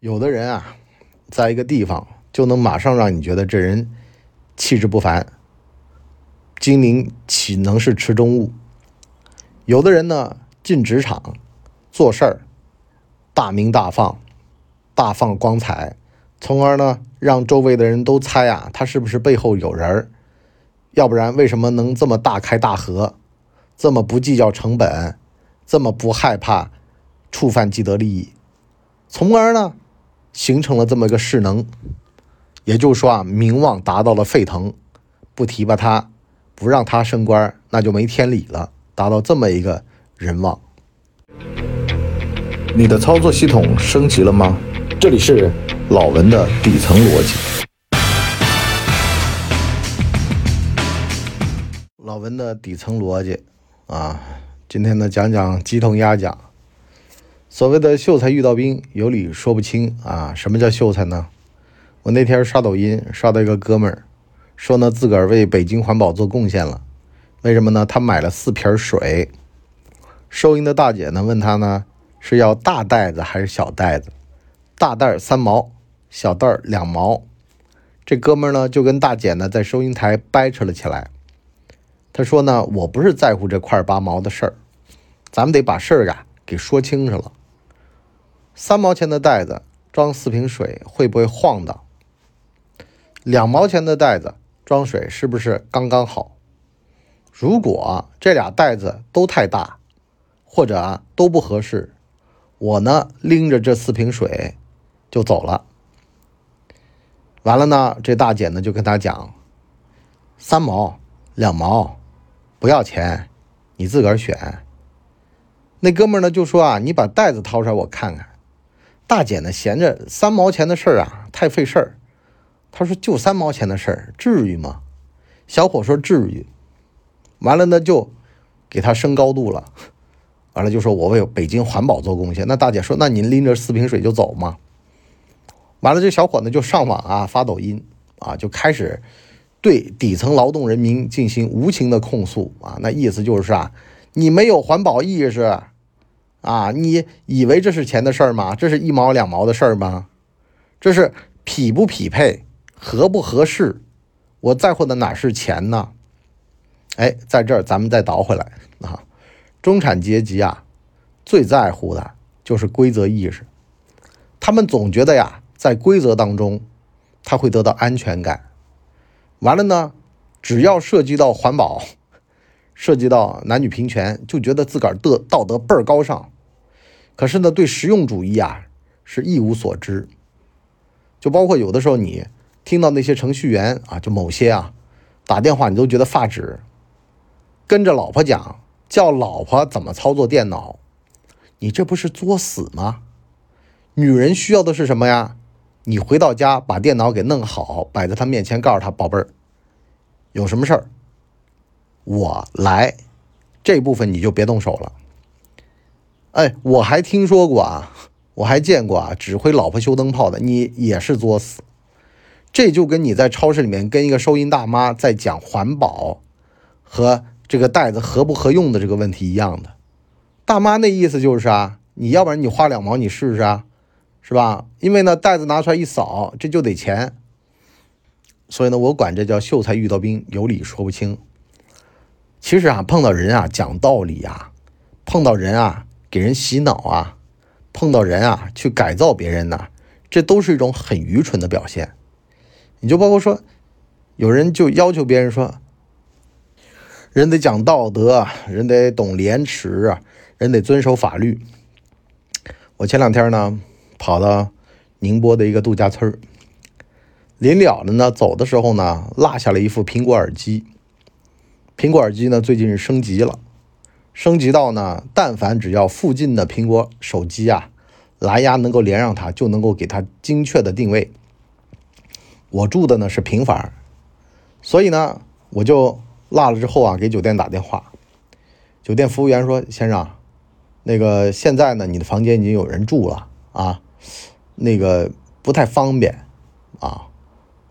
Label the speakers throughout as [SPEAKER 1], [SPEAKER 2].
[SPEAKER 1] 有的人啊，在一个地方就能马上让你觉得这人气质不凡，精灵岂能是池中物？有的人呢，进职场做事儿大明大放，大放光彩，从而呢让周围的人都猜啊，他是不是背后有人儿？要不然为什么能这么大开大合，这么不计较成本，这么不害怕触犯既得利益，从而呢？形成了这么一个势能，也就是说啊，名望达到了沸腾，不提拔他，不让他升官，那就没天理了。达到这么一个人望，你的操作系统升级了吗？这里是老文的底层逻辑。老文的底层逻辑啊，今天呢讲讲鸡同鸭讲。所谓的秀才遇到兵，有理说不清啊！什么叫秀才呢？我那天刷抖音，刷到一个哥们儿说呢，自个儿为北京环保做贡献了。为什么呢？他买了四瓶水。收银的大姐呢问他呢，是要大袋子还是小袋子？大袋三毛，小袋两毛。这哥们儿呢就跟大姐呢在收银台掰扯了起来。他说呢，我不是在乎这块八毛的事儿，咱们得把事儿啊给说清楚了。三毛钱的袋子装四瓶水会不会晃荡？两毛钱的袋子装水是不是刚刚好？如果这俩袋子都太大，或者都不合适，我呢拎着这四瓶水就走了。完了呢，这大姐呢就跟他讲：三毛、两毛不要钱，你自个儿选。那哥们呢就说啊，你把袋子掏出来我看看。大姐呢，嫌着三毛钱的事儿啊太费事儿。她说：“就三毛钱的事儿，至于吗？”小伙说：“至于。”完了呢，就给他升高度了。完了就说：“我为北京环保做贡献。”那大姐说：“那您拎着四瓶水就走吗？”完了，这小伙呢就上网啊发抖音啊，就开始对底层劳动人民进行无情的控诉啊。那意思就是啊，你没有环保意识。啊，你以为这是钱的事儿吗？这是一毛两毛的事儿吗？这是匹不匹配、合不合适？我在乎的哪是钱呢？哎，在这儿咱们再倒回来啊，中产阶级啊，最在乎的就是规则意识。他们总觉得呀，在规则当中，他会得到安全感。完了呢，只要涉及到环保。涉及到男女平权，就觉得自个儿的道德倍儿高尚，可是呢，对实用主义啊是一无所知。就包括有的时候你听到那些程序员啊，就某些啊打电话，你都觉得发指。跟着老婆讲，叫老婆怎么操作电脑，你这不是作死吗？女人需要的是什么呀？你回到家把电脑给弄好，摆在她面前，告诉她宝贝儿，有什么事儿。我来，这部分你就别动手了。哎，我还听说过啊，我还见过啊，指挥老婆修灯泡的，你也是作死。这就跟你在超市里面跟一个收银大妈在讲环保和这个袋子合不合用的这个问题一样的。大妈那意思就是啊，你要不然你花两毛你试试啊，是吧？因为呢，袋子拿出来一扫，这就得钱。所以呢，我管这叫秀才遇到兵，有理说不清。其实啊，碰到人啊讲道理啊，碰到人啊给人洗脑啊，碰到人啊去改造别人呢，这都是一种很愚蠢的表现。你就包括说，有人就要求别人说，人得讲道德，人得懂廉耻，人得遵守法律。我前两天呢跑到宁波的一个度假村临了了呢，走的时候呢落下了一副苹果耳机。苹果耳机呢，最近是升级了，升级到呢，但凡只要附近的苹果手机啊，蓝牙能够连上它，就能够给它精确的定位。我住的呢是平房，所以呢，我就落了之后啊，给酒店打电话，酒店服务员说：“先生，那个现在呢，你的房间已经有人住了啊，那个不太方便啊。”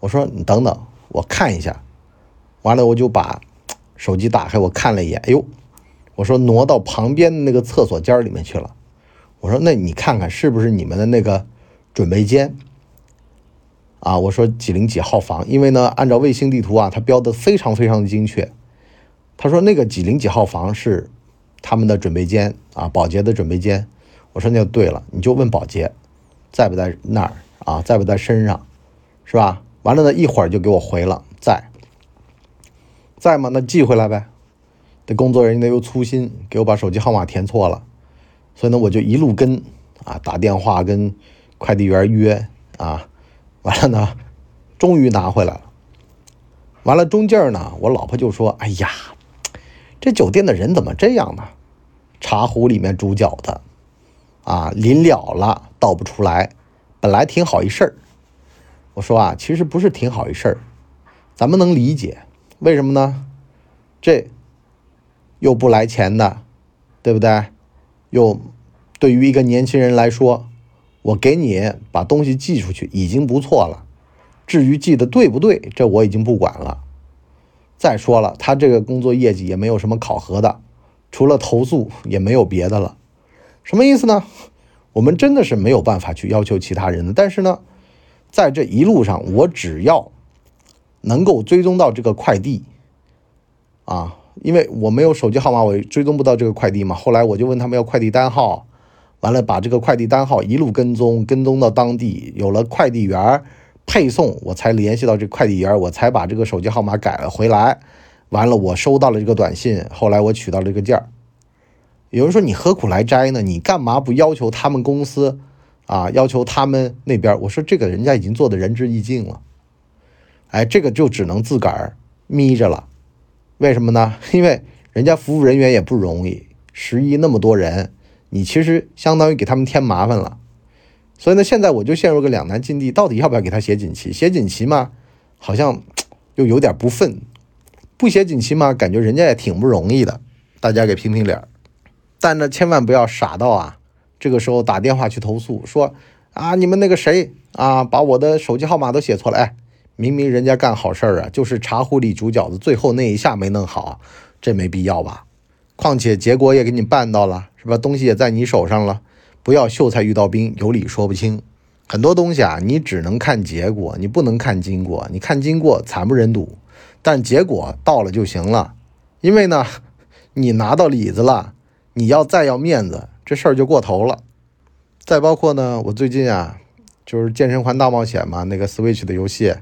[SPEAKER 1] 我说：“你等等，我看一下。”完了，我就把。手机打开，我看了一眼，哎呦，我说挪到旁边的那个厕所间里面去了。我说那你看看是不是你们的那个准备间。啊，我说几零几号房，因为呢，按照卫星地图啊，它标的非常非常的精确。他说那个几零几号房是他们的准备间啊，保洁的准备间。我说那就对了，你就问保洁在不在那儿啊，在不在身上，是吧？完了呢，一会儿就给我回了，在，在吗？那寄回来呗。这工作人员又粗心，给我把手机号码填错了，所以呢，我就一路跟啊，打电话跟快递员约啊。完了呢，终于拿回来了。完了中间呢，我老婆就说：“哎呀，这酒店的人怎么这样呢？茶壶里面煮饺子，啊，临了了倒不出来。本来挺好一事儿。”我说啊，其实不是挺好一事儿，咱们能理解，为什么呢？这又不来钱的，对不对？又对于一个年轻人来说。我给你把东西寄出去已经不错了，至于寄的对不对，这我已经不管了。再说了，他这个工作业绩也没有什么考核的，除了投诉也没有别的了。什么意思呢？我们真的是没有办法去要求其他人的。但是呢，在这一路上，我只要能够追踪到这个快递，啊，因为我没有手机号码，我追踪不到这个快递嘛。后来我就问他们要快递单号。完了，把这个快递单号一路跟踪，跟踪到当地，有了快递员配送，我才联系到这快递员，我才把这个手机号码改了回来。完了，我收到了这个短信，后来我取到了这个件儿。有人说你何苦来摘呢？你干嘛不要求他们公司啊？要求他们那边？我说这个人家已经做的仁至义尽了。哎，这个就只能自个儿眯着了。为什么呢？因为人家服务人员也不容易，十一那么多人。你其实相当于给他们添麻烦了，所以呢，现在我就陷入个两难境地，到底要不要给他写锦旗？写锦旗嘛，好像 又有点不忿；不写锦旗嘛，感觉人家也挺不容易的。大家给评评理儿。但呢，千万不要傻到啊，这个时候打电话去投诉，说啊，你们那个谁啊，把我的手机号码都写错了。哎，明明人家干好事儿啊，就是茶壶里煮饺子，最后那一下没弄好，这没必要吧？况且结果也给你办到了。是吧？东西也在你手上了，不要秀才遇到兵，有理说不清。很多东西啊，你只能看结果，你不能看经过。你看经过惨不忍睹，但结果到了就行了。因为呢，你拿到里子了，你要再要面子，这事儿就过头了。再包括呢，我最近啊，就是健身环大冒险嘛，那个 Switch 的游戏，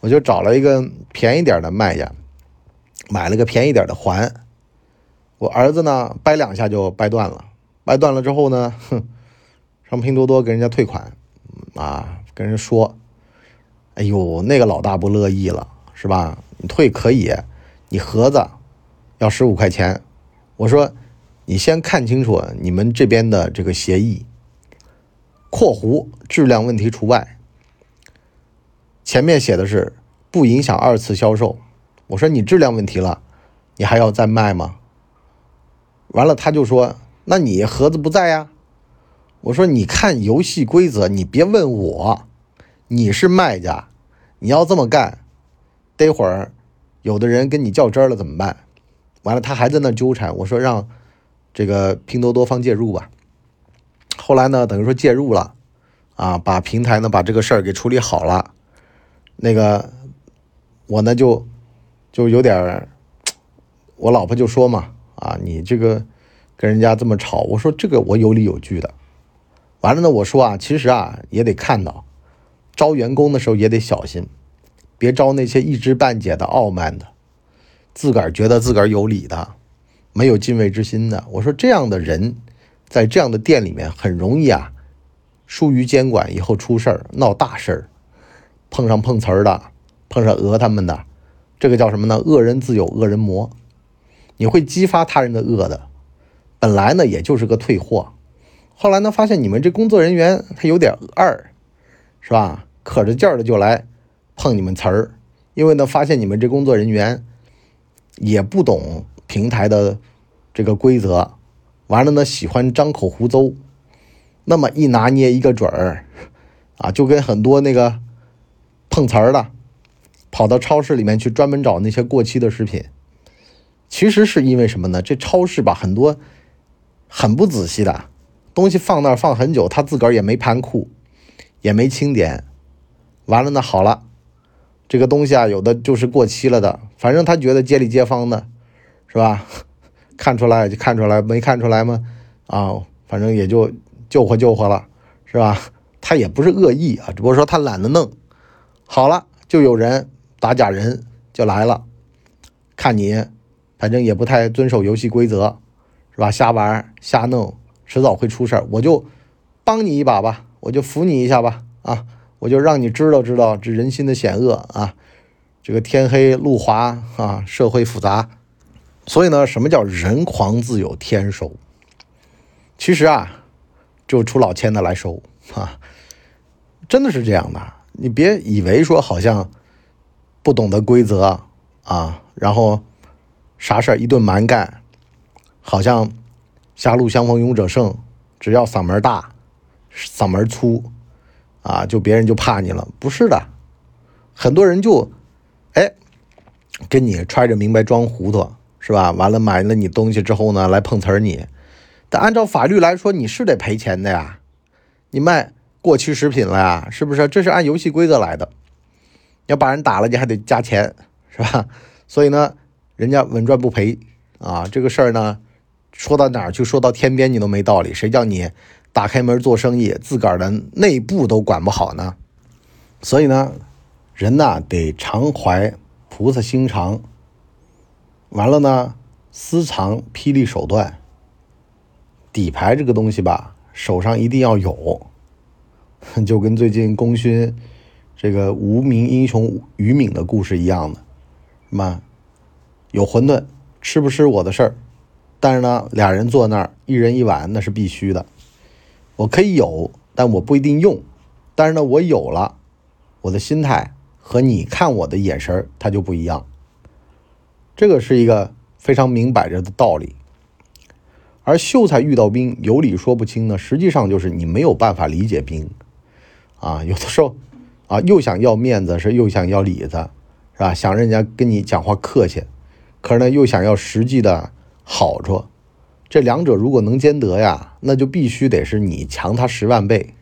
[SPEAKER 1] 我就找了一个便宜点的卖家，买了个便宜点的环。我儿子呢，掰两下就掰断了，掰断了之后呢，哼，上拼多多给人家退款，啊，跟人说，哎呦，那个老大不乐意了，是吧？你退可以，你盒子要十五块钱。我说，你先看清楚你们这边的这个协议，括弧质量问题除外，前面写的是不影响二次销售。我说你质量问题了，你还要再卖吗？完了，他就说：“那你盒子不在呀？”我说：“你看游戏规则，你别问我，你是卖家，你要这么干，待会儿有的人跟你较真了怎么办？”完了，他还在那纠缠。我说：“让这个拼多多方介入吧。”后来呢，等于说介入了，啊，把平台呢把这个事儿给处理好了。那个我呢就就有点，我老婆就说嘛。啊，你这个跟人家这么吵，我说这个我有理有据的。完了呢，我说啊，其实啊也得看到，招员工的时候也得小心，别招那些一知半解的、傲慢的，自个儿觉得自个儿有理的，没有敬畏之心的。我说这样的人，在这样的店里面很容易啊，疏于监管，以后出事儿、闹大事儿，碰上碰瓷儿的，碰上讹他们的，这个叫什么呢？恶人自有恶人磨。你会激发他人的恶的，本来呢也就是个退货，后来呢发现你们这工作人员他有点二，是吧？可着劲儿的就来碰你们瓷儿，因为呢发现你们这工作人员也不懂平台的这个规则，完了呢喜欢张口胡诌，那么一拿捏一个准儿，啊，就跟很多那个碰瓷儿的跑到超市里面去专门找那些过期的食品。其实是因为什么呢？这超市吧，很多很不仔细的东西放那儿放很久，他自个儿也没盘库，也没清点。完了呢，好了，这个东西啊，有的就是过期了的，反正他觉得街里街坊的，是吧？看出来就看出来，没看出来吗？啊，反正也就救活救活了，是吧？他也不是恶意啊，只不过说他懒得弄。好了，就有人打假人就来了，看你，反正也不太遵守游戏规则，是吧？瞎玩瞎弄，迟早会出事儿。我就帮你一把吧，我就扶你一下吧，啊，我就让你知道知道这人心的险恶啊，这个天黑路滑啊，社会复杂。所以呢，什么叫人狂自有天收？其实啊，就出老千的来收啊，真的是这样的。你别以为说好像不懂得规则啊，然后啥事儿一顿蛮干，好像狭路相逢勇者胜，只要嗓门大、嗓门粗啊，就别人就怕你了。不是的，很多人就哎跟你揣着明白装糊涂。是吧？完了买了你东西之后呢，来碰瓷儿你。但按照法律来说，你是得赔钱的呀。你卖过期食品了呀，是不是？这是按游戏规则来的。要把人打了，你还得加钱，是吧？所以呢，人家稳赚不赔啊。这个事儿呢，说到哪儿去，说到天边，你都没道理。谁叫你打开门做生意，自个儿的内部都管不好呢？所以呢，人呐得常怀菩萨心肠。完了呢，私藏霹雳手段。底牌这个东西吧，手上一定要有，就跟最近功勋这个无名英雄于敏的故事一样的，什么有馄饨吃不吃我的事儿，但是呢，俩人坐那儿一人一碗那是必须的。我可以有，但我不一定用。但是呢，我有了，我的心态和你看我的眼神它就不一样。这个是一个非常明摆着的道理，而秀才遇到兵，有理说不清呢。实际上就是你没有办法理解兵，啊，有的时候啊，又想要面子，是又想要里子，是吧？想人家跟你讲话客气，可是呢，又想要实际的好处。这两者如果能兼得呀，那就必须得是你强他十万倍，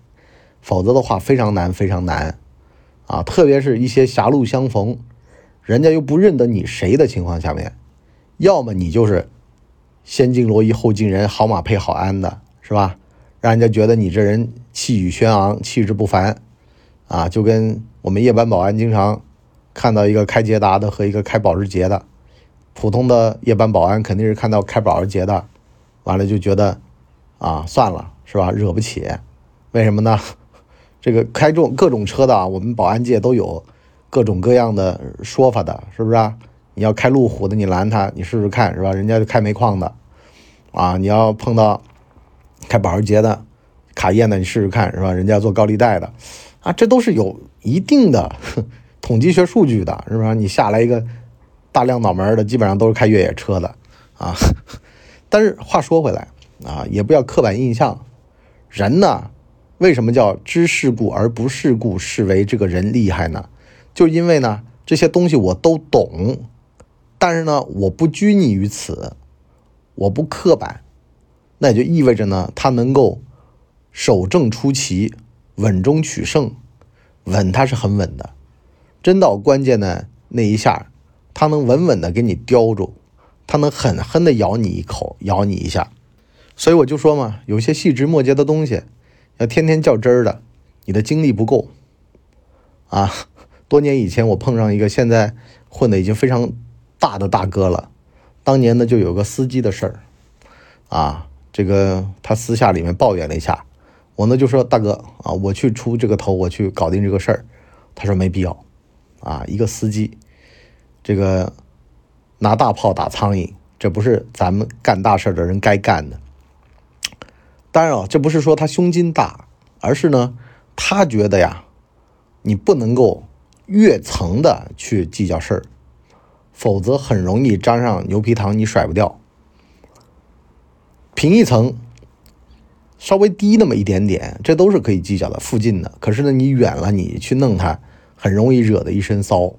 [SPEAKER 1] 否则的话非常难，非常难啊！特别是一些狭路相逢。人家又不认得你谁的情况下面，要么你就是先敬罗衣后敬人，好马配好鞍的，是吧？让人家觉得你这人气宇轩昂，气质不凡，啊，就跟我们夜班保安经常看到一个开捷达的和一个开保时捷的，普通的夜班保安肯定是看到开保时捷的，完了就觉得啊，算了，是吧？惹不起，为什么呢？这个开种各种车的啊，我们保安界都有。各种各样的说法的，是不是啊？你要开路虎的，你拦他，你试试看，是吧？人家就开煤矿的，啊，你要碰到开保时捷的、卡宴的，你试试看，是吧？人家做高利贷的，啊，这都是有一定的 统计学数据的，是吧？你下来一个大量脑门的，基本上都是开越野车的，啊。但是话说回来，啊，也不要刻板印象，人呢，为什么叫知世故而不世故，视为这个人厉害呢？就因为呢，这些东西我都懂，但是呢，我不拘泥于此，我不刻板，那也就意味着呢，他能够守正出奇，稳中取胜，稳他是很稳的，真到关键的那一下，他能稳稳的给你叼住，他能狠狠的咬你一口，咬你一下，所以我就说嘛，有些细枝末节的东西，要天天较真儿的，你的精力不够，啊。多年以前，我碰上一个现在混的已经非常大的大哥了。当年呢，就有个司机的事儿，啊，这个他私下里面抱怨了一下，我呢就说大哥啊，我去出这个头，我去搞定这个事儿。他说没必要，啊，一个司机，这个拿大炮打苍蝇，这不是咱们干大事的人该干的。当然了，这不是说他胸襟大，而是呢，他觉得呀，你不能够。越层的去计较事儿，否则很容易沾上牛皮糖，你甩不掉。平一层，稍微低那么一点点，这都是可以计较的，附近的。可是呢，你远了，你去弄它，很容易惹得一身骚，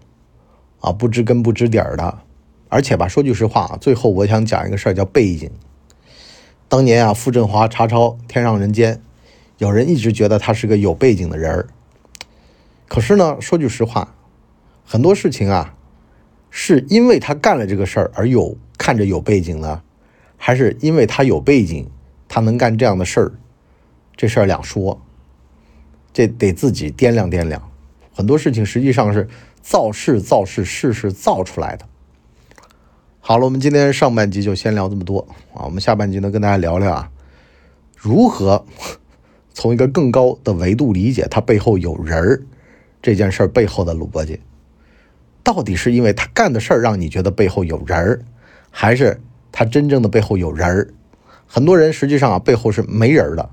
[SPEAKER 1] 啊，不知根不知底儿的。而且吧，说句实话，最后我想讲一个事儿，叫背景。当年啊，傅振华查抄《天上人间》，有人一直觉得他是个有背景的人儿。可是呢，说句实话，很多事情啊，是因为他干了这个事儿而有看着有背景呢，还是因为他有背景，他能干这样的事儿？这事儿两说，这得自己掂量掂量。很多事情实际上是造势造势，事是造出来的。好了，我们今天上半集就先聊这么多啊。我们下半集呢，跟大家聊聊啊，如何从一个更高的维度理解他背后有人儿这件事儿背后的逻辑，到底是因为他干的事儿让你觉得背后有人儿，还是他真正的背后有人儿？很多人实际上啊，背后是没人的。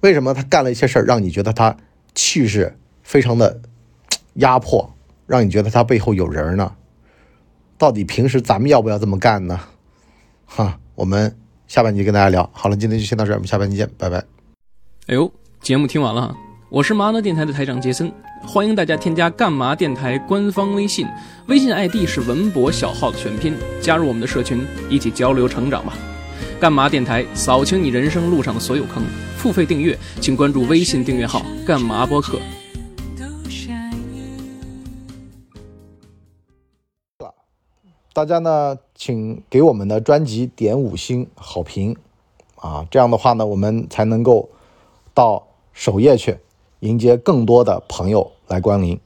[SPEAKER 1] 为什么他干了一些事儿，让你觉得他气势非常的 压迫，让你觉得他背后有人呢？到底平时咱们要不要这么干呢？哈，我们下半集跟大家聊。好了，今天就先到这儿，我们下半集见，拜拜。
[SPEAKER 2] 哎呦，节目听完了，我是麻辣电台的台长杰森，欢迎大家添加干嘛电台官方微信，微信 ID 是文博小号的全拼，加入我们的社群，一起交流成长吧。干嘛电台扫清你人生路上的所有坑，付费订阅请关注微信订阅号干嘛播客。
[SPEAKER 1] 大家呢，请给我们的专辑点五星好评，啊，这样的话呢，我们才能够到首页去迎接更多的朋友来光临。